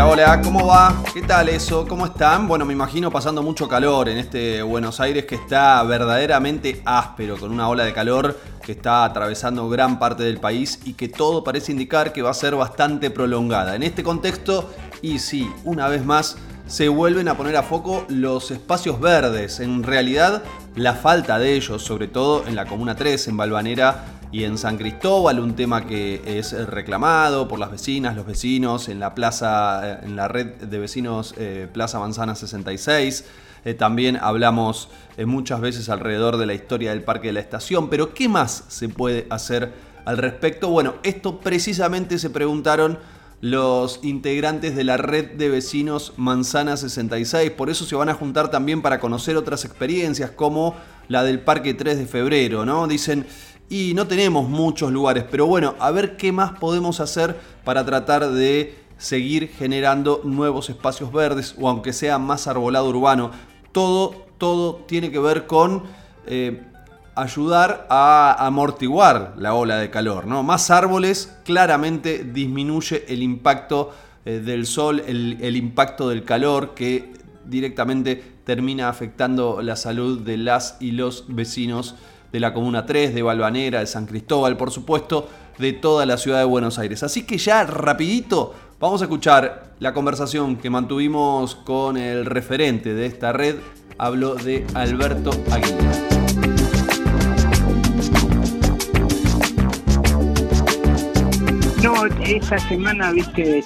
Hola, ¿cómo va? ¿Qué tal eso? ¿Cómo están? Bueno, me imagino pasando mucho calor en este Buenos Aires que está verdaderamente áspero, con una ola de calor que está atravesando gran parte del país y que todo parece indicar que va a ser bastante prolongada. En este contexto, y sí, una vez más, se vuelven a poner a foco los espacios verdes. En realidad, la falta de ellos, sobre todo en la Comuna 3, en Balvanera, y en San Cristóbal, un tema que es reclamado por las vecinas, los vecinos, en la plaza, eh, en la red de vecinos eh, Plaza Manzana 66. Eh, también hablamos muchas veces alrededor de la historia del Parque de la Estación, pero ¿qué más se puede hacer al respecto? Bueno, esto precisamente se preguntaron los integrantes de la red de vecinos Manzana 66, por eso se van a juntar también para conocer otras experiencias como la del Parque 3 de Febrero, ¿no? Dicen, y no tenemos muchos lugares, pero bueno, a ver qué más podemos hacer para tratar de seguir generando nuevos espacios verdes o aunque sea más arbolado urbano. Todo, todo tiene que ver con eh, ayudar a amortiguar la ola de calor. ¿no? Más árboles claramente disminuye el impacto eh, del sol, el, el impacto del calor que directamente termina afectando la salud de las y los vecinos de la Comuna 3, de Balvanera, de San Cristóbal, por supuesto, de toda la ciudad de Buenos Aires. Así que ya rapidito vamos a escuchar la conversación que mantuvimos con el referente de esta red. Hablo de Alberto Aguirre. No, esta semana, viste,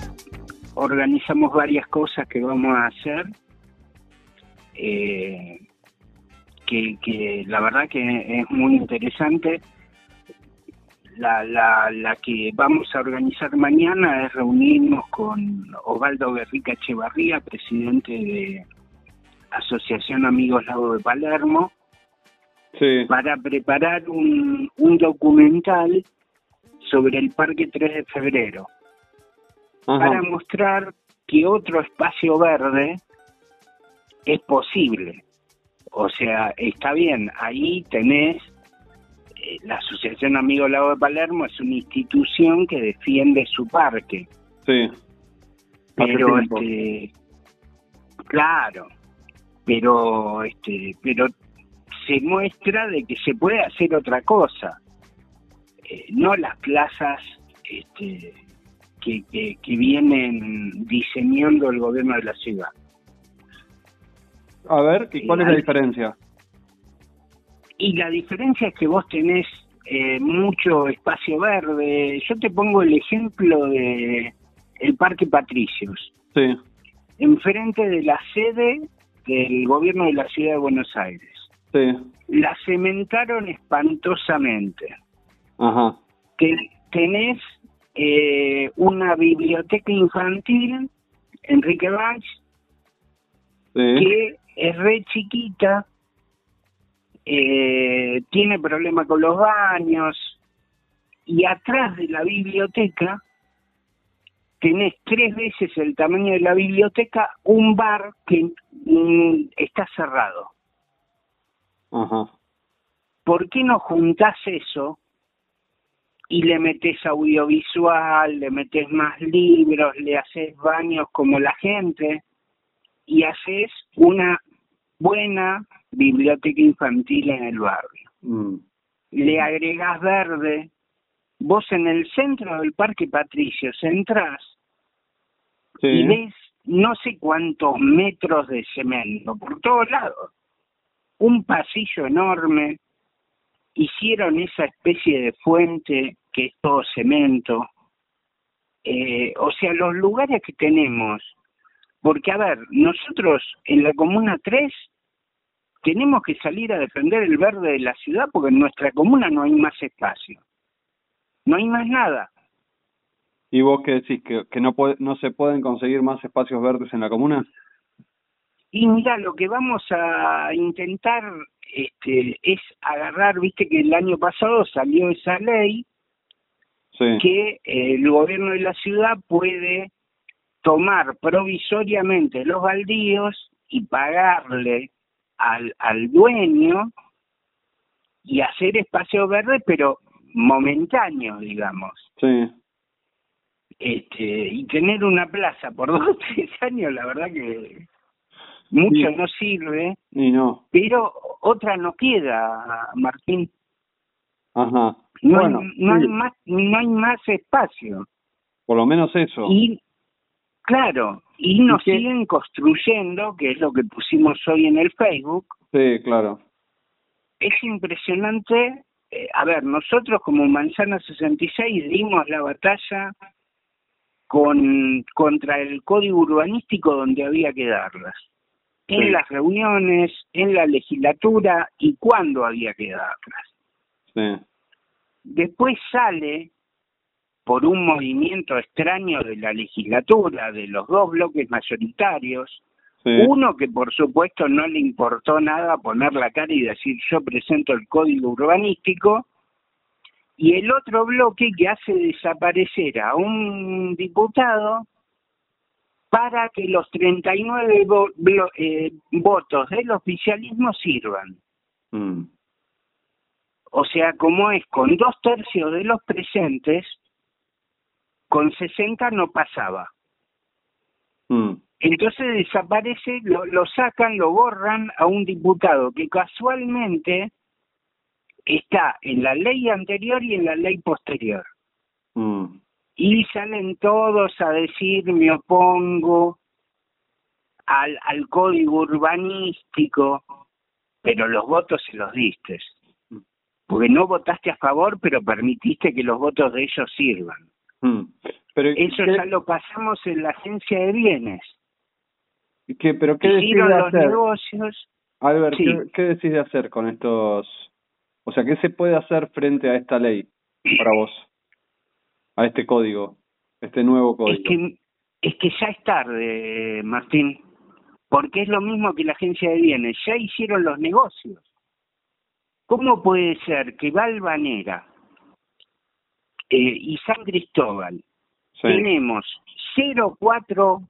organizamos varias cosas que vamos a hacer. Eh, que, la verdad que es muy interesante. La, la, la que vamos a organizar mañana es reunirnos con Osvaldo Guerrica Echevarría, presidente de Asociación Amigos Lago de Palermo, para preparar un, un documental sobre el Parque 3 de Febrero, para mostrar que otro espacio verde es posible. O sea, está bien, ahí tenés eh, la Asociación Amigos Lago de Palermo es una institución que defiende su parque. Sí. Pero este claro, pero este pero se muestra de que se puede hacer otra cosa. Eh, no las plazas este, que, que vienen diseñando el gobierno de la ciudad. A ver, ¿y cuál es la diferencia? Y la diferencia es que vos tenés eh, mucho espacio verde. Yo te pongo el ejemplo de el Parque Patricios. Sí. Enfrente de la sede del gobierno de la ciudad de Buenos Aires. Sí. La cementaron espantosamente. Ajá. Que tenés eh, una biblioteca infantil, Enrique Banch, que es re chiquita, eh, tiene problemas con los baños, y atrás de la biblioteca tenés tres veces el tamaño de la biblioteca un bar que mm, está cerrado. Ajá. ¿Por qué no juntás eso y le metes audiovisual, le metes más libros, le haces baños como la gente? Y haces una buena biblioteca infantil en el barrio. Mm. Le agregas verde. Vos en el centro del Parque Patricio entrás y ves no sé cuántos metros de cemento por todos lados. Un pasillo enorme. Hicieron esa especie de fuente que es todo cemento. Eh, o sea, los lugares que tenemos porque, a ver, nosotros en la Comuna 3 tenemos que salir a defender el verde de la ciudad porque en nuestra comuna no hay más espacio. No hay más nada. ¿Y vos qué decís? ¿Que, que no, puede, no se pueden conseguir más espacios verdes en la comuna? Y mira, lo que vamos a intentar este, es agarrar, viste que el año pasado salió esa ley que eh, el gobierno de la ciudad puede tomar provisoriamente los baldíos y pagarle al, al dueño y hacer espacio verde, pero momentáneo, digamos. Sí. Este, y tener una plaza por dos o tres años, la verdad que mucho no sirve. Y no. Pero otra no queda, Martín. Ajá. No, hay, no, hay más, no hay más espacio. Por lo menos eso. Y, claro, y nos siguen construyendo, que es lo que pusimos hoy en el Facebook. Sí, claro. Es impresionante. Eh, a ver, nosotros como Manzana 66 dimos la batalla con contra el código urbanístico donde había que darlas. En las reuniones, en la legislatura y cuándo había que darlas. Sí. Después sale por un movimiento extraño de la legislatura, de los dos bloques mayoritarios, uno que por supuesto no le importó nada poner la cara y decir yo presento el código urbanístico, y el otro bloque que hace desaparecer a un diputado para que los 39 eh, votos del oficialismo sirvan. Mm. O sea, como es con dos tercios de los presentes, con 60 no pasaba. Mm. Entonces desaparece, lo, lo sacan, lo borran a un diputado que casualmente está en la ley anterior y en la ley posterior. Mm. Y salen todos a decir me opongo al, al código urbanístico, pero los votos se los diste. Porque no votaste a favor, pero permitiste que los votos de ellos sirvan. Mm. Pero, Eso ya lo pasamos en la agencia de bienes. ¿Qué, pero qué decide los hacer? negocios. Albert, Sí. ¿qué, ¿qué decide hacer con estos? O sea, ¿qué se puede hacer frente a esta ley para vos? A este código, este nuevo código. Es que, es que ya es tarde, Martín. Porque es lo mismo que la agencia de bienes. Ya hicieron los negocios. ¿Cómo puede ser que Valvanera eh, y San Cristóbal Sí. tenemos 0,4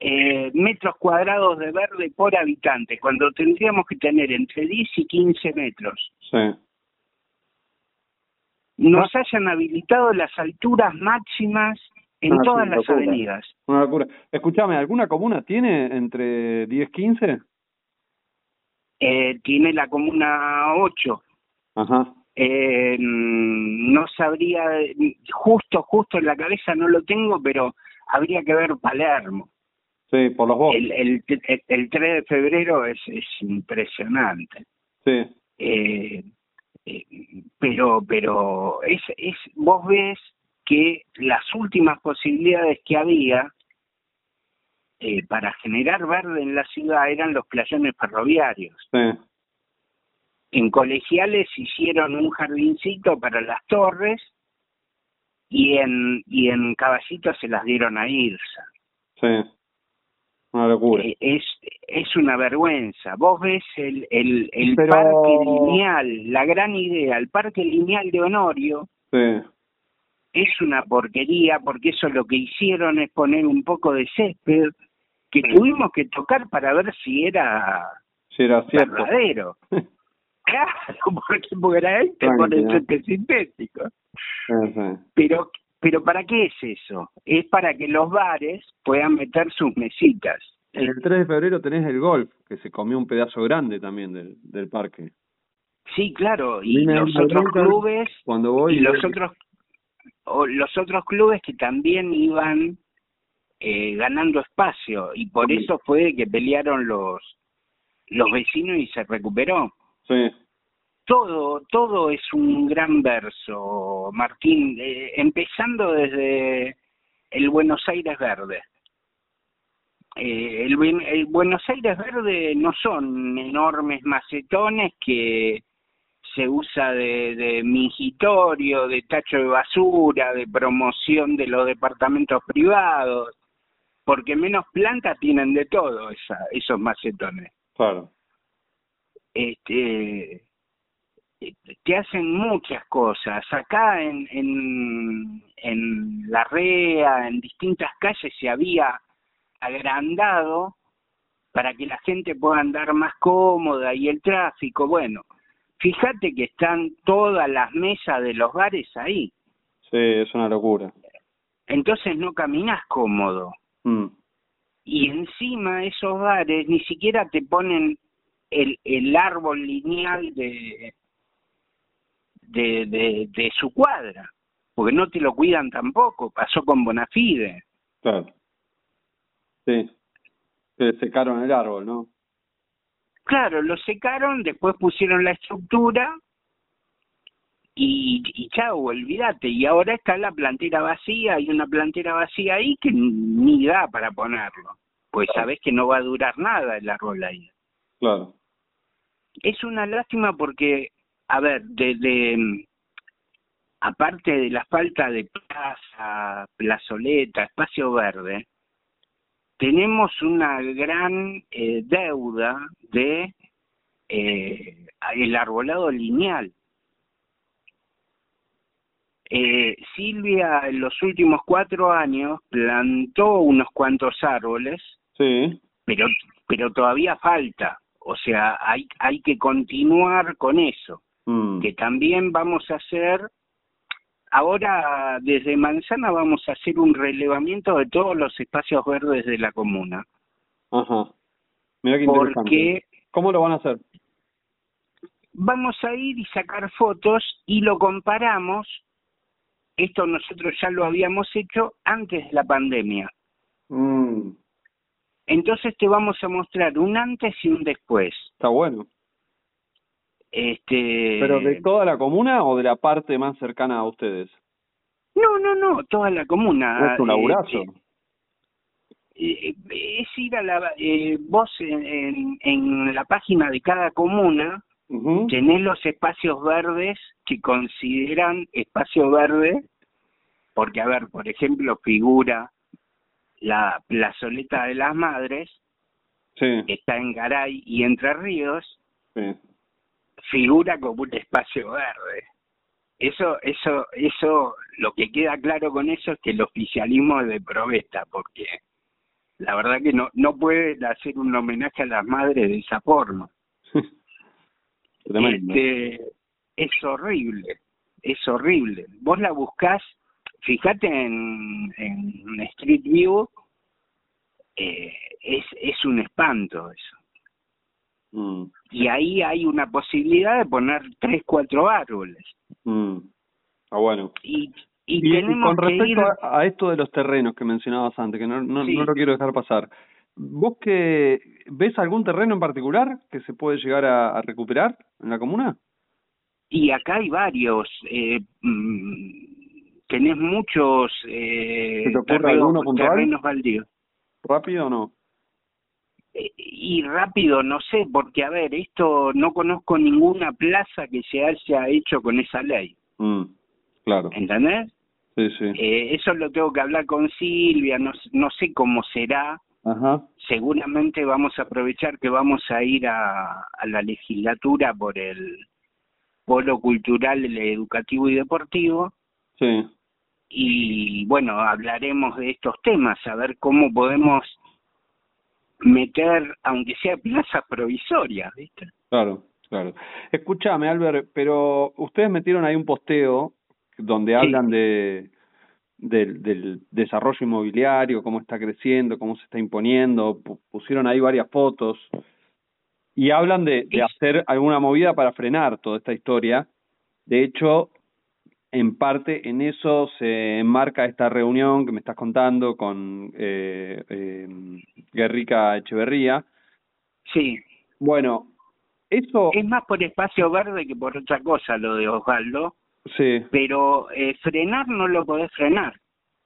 eh, metros cuadrados de verde por habitante, cuando tendríamos que tener entre 10 y 15 metros. Sí. Nos hayan habilitado las alturas máximas en Ah, sí, todas las locura. avenidas. Una locura. Escúchame, ¿alguna comuna tiene entre 10 15? Eh, tiene la comuna 8. Ajá. Eh, no sabría, justo, justo en la cabeza no lo tengo, pero habría que ver Palermo. Sí, por los vos. El, el, el, el 3 de febrero es, es impresionante. Sí. Eh, eh, pero pero es, es vos ves que las últimas posibilidades que había eh, para generar verde en la ciudad eran los playones ferroviarios. Sí. En colegiales hicieron un jardincito para las torres y en y en Caballito se las dieron a Irsa. Sí. Una locura. Eh, es es una vergüenza. Vos ves el el, el Pero- parque lineal, la gran idea, el parque lineal de Honorio Sí. es una porquería porque eso lo que hicieron es poner un poco de césped que tuvimos que tocar para ver si era Sí, era cierto. verdadero. Claro, porque, este por el ¿no? césped sintético. Sí, sí. Pero pero ¿para qué es eso? Es para que los bares puedan meter sus mesitas. El 3 de febrero tenés el golf, que se comió un pedazo grande también del, del parque. Sí, claro, y los a otros clubes Cuando voy... y los otros o los otros clubes que también iban eh, ganando espacio y por Sí. eso fue que pelearon los los vecinos y se recuperó Sí. todo todo es un gran verso Martín eh, empezando desde el Buenos Aires verde eh, el, Buen- el Buenos Aires verde no son enormes macetones que se usa de, de mingitorio, de tacho de basura, de promoción de los departamentos privados, porque menos planta tienen de todo esa, esos macetones. Claro. Este, te hacen muchas cosas. Acá en, en, en La Rea, en distintas calles se había agrandado para que la gente pueda andar más cómoda y el tráfico, bueno, fíjate que están todas las mesas de los bares ahí. Sí, es una locura. Entonces no caminas cómodo. Mm. Y encima esos bares ni siquiera te ponen el, el árbol lineal de, de, de, de su cuadra, porque no te lo cuidan tampoco. Pasó con Bonafide. Claro. Sí. Se secaron el árbol, ¿no? Claro, lo secaron, después pusieron la estructura y, y chao, olvídate. Y ahora está la plantera vacía, hay una plantera vacía ahí que ni da para ponerlo. Pues sabes que no va a durar nada el árbol ahí. Claro. Es una lástima porque, a ver, desde aparte de la falta de plaza, plazoleta, espacio verde, tenemos una gran eh, deuda de eh, el arbolado lineal. Eh, Silvia en los últimos cuatro años plantó unos cuantos árboles, sí. pero pero todavía falta, o sea hay hay que continuar con eso, mm. que también vamos a hacer Ahora, desde Manzana vamos a hacer un relevamiento de todos los espacios verdes de la comuna. Ajá. Mira qué interesante. Porque ¿Cómo lo van a hacer? Vamos a ir y sacar fotos y lo comparamos. Esto nosotros ya lo habíamos hecho antes de la pandemia. Mm. Entonces te vamos a mostrar un antes y un después. Está bueno. Este, ¿Pero de toda la comuna o de la parte más cercana a ustedes? No, no, no, toda la comuna. Es un laburazo. Eh, eh, es ir a la... Eh, vos en, en, la página de cada comuna uh tenés los espacios verdes que consideran espacio verde, porque, a ver, por ejemplo, figura la plazoleta de las madres, sí. que está en Garay y Entre Ríos, sí figura como un espacio verde. Eso, eso, eso, lo que queda claro con eso es que el oficialismo es de provesta, porque la verdad que no, no pueden hacer un homenaje a las madres de esa forma. este, es horrible, es horrible. Vos la buscás, fíjate en, en Street View, eh, es, es un espanto eso. Mm. Y ahí hay una posibilidad de poner tres, cuatro árboles. Mm. Ah, bueno. Y, y, tenemos con respecto ir... a, a, esto de los terrenos que mencionabas antes, que no, no, sí. no lo quiero dejar pasar, ¿vos que ves algún terreno en particular que se puede llegar a, a recuperar en la comuna? Y acá hay varios. Eh, mmm, tenés muchos eh, ¿Se te alguno puntual? terrenos baldíos. ¿Rápido o no? y rápido no sé porque a ver esto no conozco ninguna plaza que se haya hecho con esa ley mm, claro ¿entendés? sí sí eh, eso lo tengo que hablar con Silvia no no sé cómo será Ajá. seguramente vamos a aprovechar que vamos a ir a, a la legislatura por el polo cultural educativo y deportivo sí y bueno hablaremos de estos temas a ver cómo podemos meter, aunque sea plaza provisoria, ¿viste? Claro, claro. Escúchame, Albert, pero ustedes metieron ahí un posteo donde sí. hablan de del, del desarrollo inmobiliario, cómo está creciendo, cómo se está imponiendo, pusieron ahí varias fotos y hablan de, de hacer alguna movida para frenar toda esta historia. De hecho, en parte en eso se enmarca esta reunión que me estás contando con eh, eh, Guerrica Echeverría. Sí. Bueno, eso... Es más por espacio verde que por otra cosa lo de Osvaldo. Sí. Pero eh, frenar no lo podés frenar.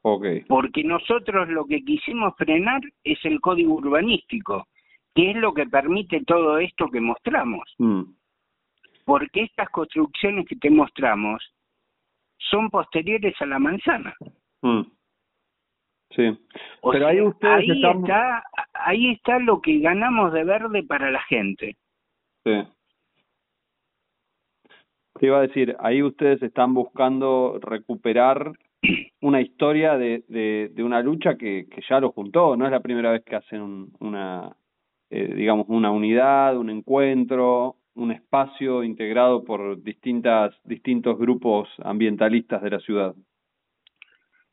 Ok. Porque nosotros lo que quisimos frenar es el código urbanístico, que es lo que permite todo esto que mostramos. Mm. Porque estas construcciones que te mostramos son posteriores a la manzana. Mm. Sí. O Pero sea, ahí ustedes ahí están... está ahí está lo que ganamos de verde para la gente. Sí. Te iba a decir, ahí ustedes están buscando recuperar una historia de, de, de una lucha que, que ya lo juntó, no es la primera vez que hacen un, una, eh, digamos, una unidad, un encuentro, un espacio integrado por distintas distintos grupos ambientalistas de la ciudad.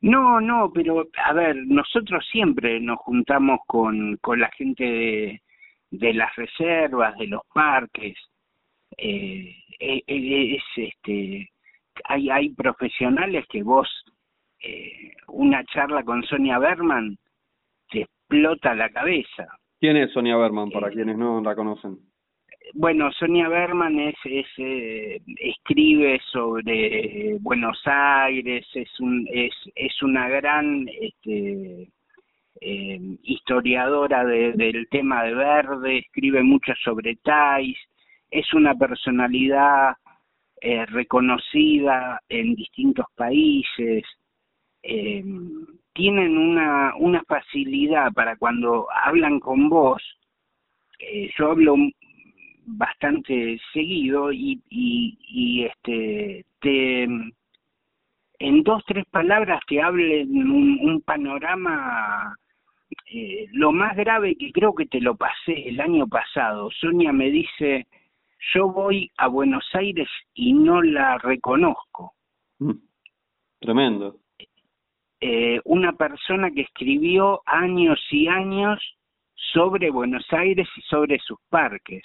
No, no, pero a ver, nosotros siempre nos juntamos con, con la gente de, de las reservas, de los parques. Eh, eh, eh, es, este, hay, hay profesionales que vos, eh, una charla con Sonia Berman, te explota la cabeza. ¿Quién es Sonia Berman, para quienes no la conocen? Bueno, Sonia Berman es, es eh, escribe sobre Buenos Aires, es un es es una gran este, eh, historiadora de, del tema de verde, escribe mucho sobre Thais, es una personalidad eh, reconocida en distintos países, eh, tienen una, una facilidad para cuando hablan con vos, eh, yo hablo bastante seguido y, y, y este te en dos tres palabras te hablen un, un panorama eh, lo más grave que creo que te lo pasé el año pasado. Sonia me dice yo voy a Buenos Aires y no la reconozco mm. tremendo. Eh, una persona que escribió años y años sobre Buenos Aires y sobre sus parques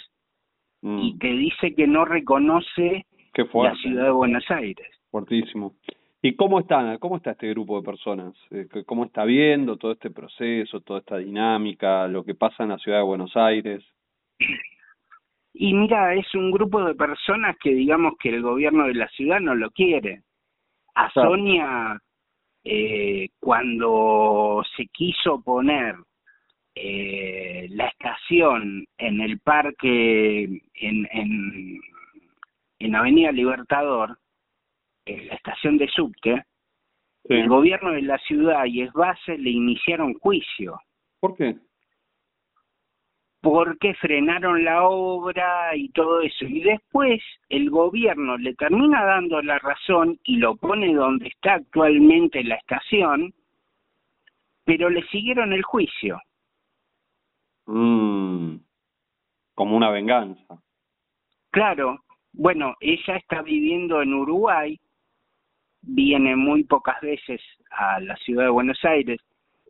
mm. y te dice que no reconoce la ciudad de Buenos Aires. Fuertísimo. ¿Y cómo está, cómo está este grupo de personas? Eh, ¿Cómo está viendo todo este proceso, toda esta dinámica, lo que pasa en la ciudad de Buenos Aires? Y mira, es un grupo de personas que digamos que el gobierno de la ciudad no lo quiere. A Sonia, eh, cuando se quiso poner eh, la estación en el parque, en, en, en Avenida Libertador, en la estación de subte, el gobierno de la ciudad y base le iniciaron juicio. ¿Por qué? Porque frenaron la obra y todo eso. Y después el gobierno le termina dando la razón y lo pone donde está actualmente la estación, pero le siguieron el juicio. Mm, como una venganza. Claro, bueno, ella está viviendo en Uruguay, viene muy pocas veces a la ciudad de Buenos Aires.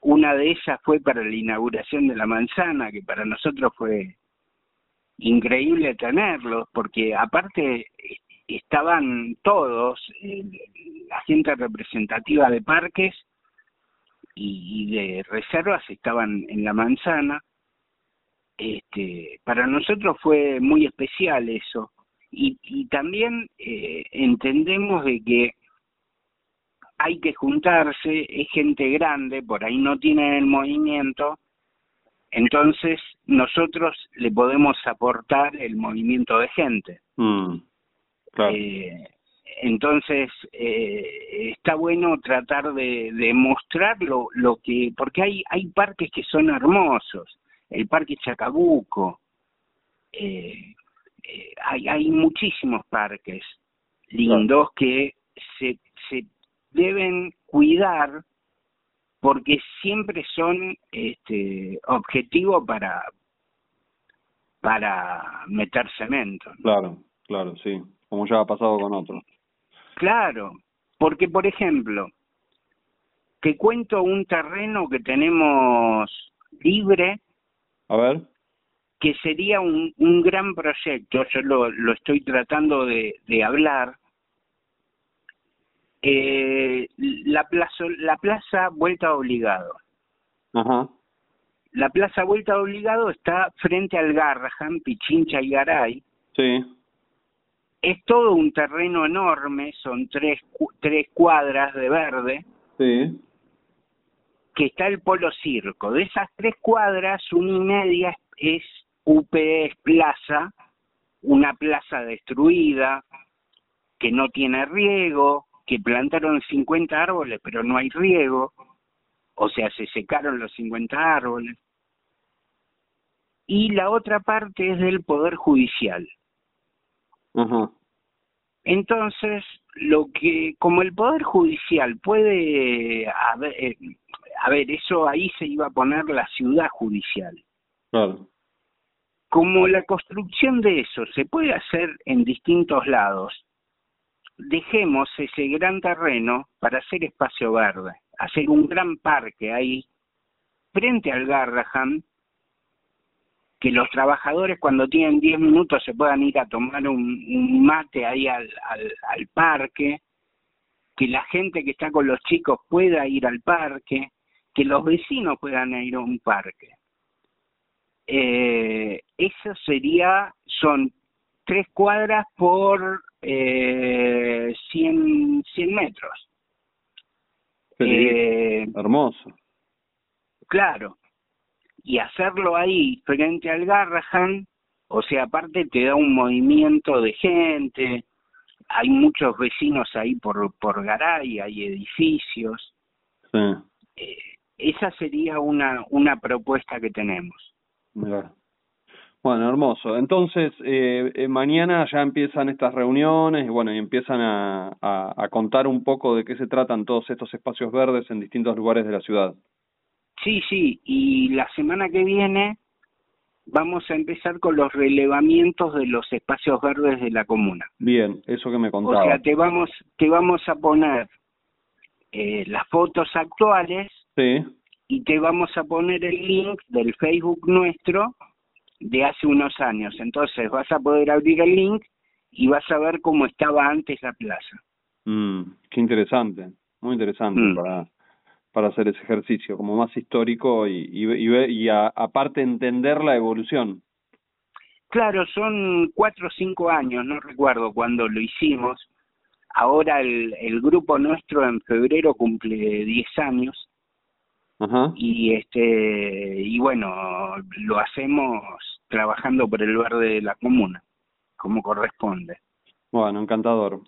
Una de ellas fue para la inauguración de la manzana, que para nosotros fue increíble tenerlos, porque aparte estaban todos, la gente representativa de parques y de reservas estaban en la manzana este, para nosotros fue muy especial eso. Y, y también eh, entendemos de que hay que juntarse, es gente grande, por ahí no tienen el movimiento, entonces nosotros le podemos aportar el movimiento de gente. Mm, eh, entonces eh, está bueno tratar de, de mostrar lo, lo que, porque hay, hay parques que son hermosos, el Parque Chacabuco, eh, eh, hay, hay muchísimos parques lindos que se, se deben cuidar porque siempre son este objetivo para para meter cemento. Claro, claro, sí, como ya ha pasado con otros. Claro, porque por ejemplo, te cuento un terreno que tenemos libre a ver. Que sería un, un gran proyecto, yo lo, lo estoy tratando de, de hablar. Eh, la, plaza, la plaza Vuelta Obligado. Ajá. La plaza Vuelta Obligado está frente al Garrahan, Pichincha y Garay. Sí. Es todo un terreno enorme, son tres, tres cuadras de verde. Sí que está el Polo Circo. De esas tres cuadras, una y media es UPS Plaza, una plaza destruida, que no tiene riego, que plantaron 50 árboles pero no hay riego, o sea, se secaron los 50 árboles. Y la otra parte es del Poder Judicial. Entonces, lo que, como el Poder Judicial puede haber, eh, a ver, eso ahí se iba a poner la ciudad judicial. Claro. Como la construcción de eso se puede hacer en distintos lados, dejemos ese gran terreno para hacer espacio verde. hacer un gran parque ahí, frente al Garrahan, que los trabajadores cuando tienen 10 minutos se puedan ir a tomar un, mate ahí al, al, parque, que la gente que está con los chicos pueda ir al parque, que los vecinos puedan ir a un parque. Eh, eso sería, son tres cuadras por eh, 100, 100 metros. Eh, hermoso. Claro, y hacerlo ahí frente al Garrahan, o sea, aparte te da un movimiento de gente, hay muchos vecinos ahí por, por Garay, hay edificios. Sí. Eh, esa sería una, una propuesta que tenemos. Bueno, hermoso. Entonces, eh, eh, mañana ya empiezan estas reuniones y bueno, y empiezan a, a contar un poco de qué se tratan todos estos espacios verdes en distintos lugares de la ciudad. Sí, sí, y la semana que viene vamos a empezar con los relevamientos de los espacios verdes de la comuna. Bien, eso que me contaba. O sea, te vamos, te vamos a poner eh, las fotos actuales sí. y te vamos a poner el link del Facebook nuestro de hace unos años. Entonces vas a poder abrir el link y vas a ver cómo estaba antes la plaza. Mm, qué interesante, muy interesante mm. para para hacer ese ejercicio, como más histórico y, y, y, aparte entender la evolución. Claro, son cuatro o cinco años, no recuerdo cuándo lo hicimos. Ahora el, el grupo nuestro en febrero cumple diez años. Ajá. Y este y bueno, lo hacemos trabajando por el verde de la comuna, como corresponde. Bueno, encantador.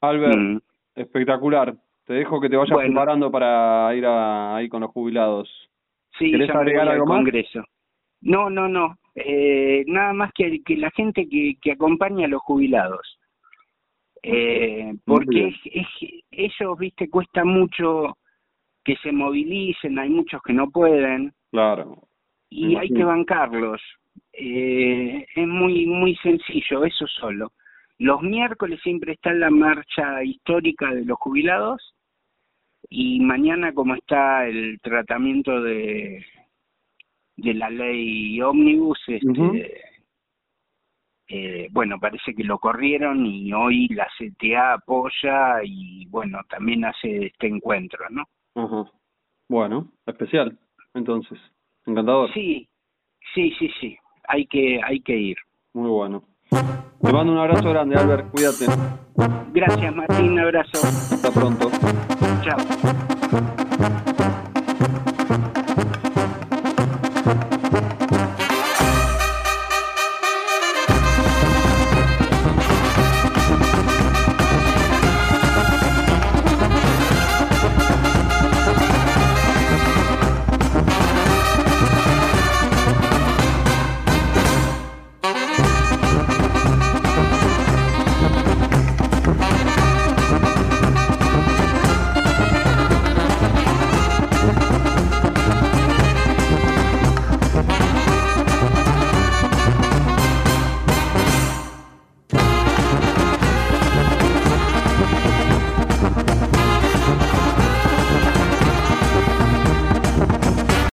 Albert, mm. espectacular. Te dejo que te vayas preparando para ir a, ahí con los jubilados. Sí, ¿Querés agregar algo más? Congreso. No, no, no. Eh, nada más que, que la gente que, que acompaña a los jubilados. Eh, porque es, ellos, viste, cuesta mucho que se movilicen, hay muchos que no pueden. Claro. Y hay que bancarlos. Eh, es muy, muy sencillo, eso solo. Los miércoles siempre está la marcha histórica de los jubilados y mañana como está el tratamiento de de la ley ómnibus este eh, bueno parece que lo corrieron y hoy la CTA apoya y bueno también hace este encuentro no bueno especial entonces encantador sí sí sí sí hay que hay que ir muy bueno te mando un abrazo grande, Albert. Cuídate. Gracias, Martín. Un abrazo. Hasta pronto. Chao.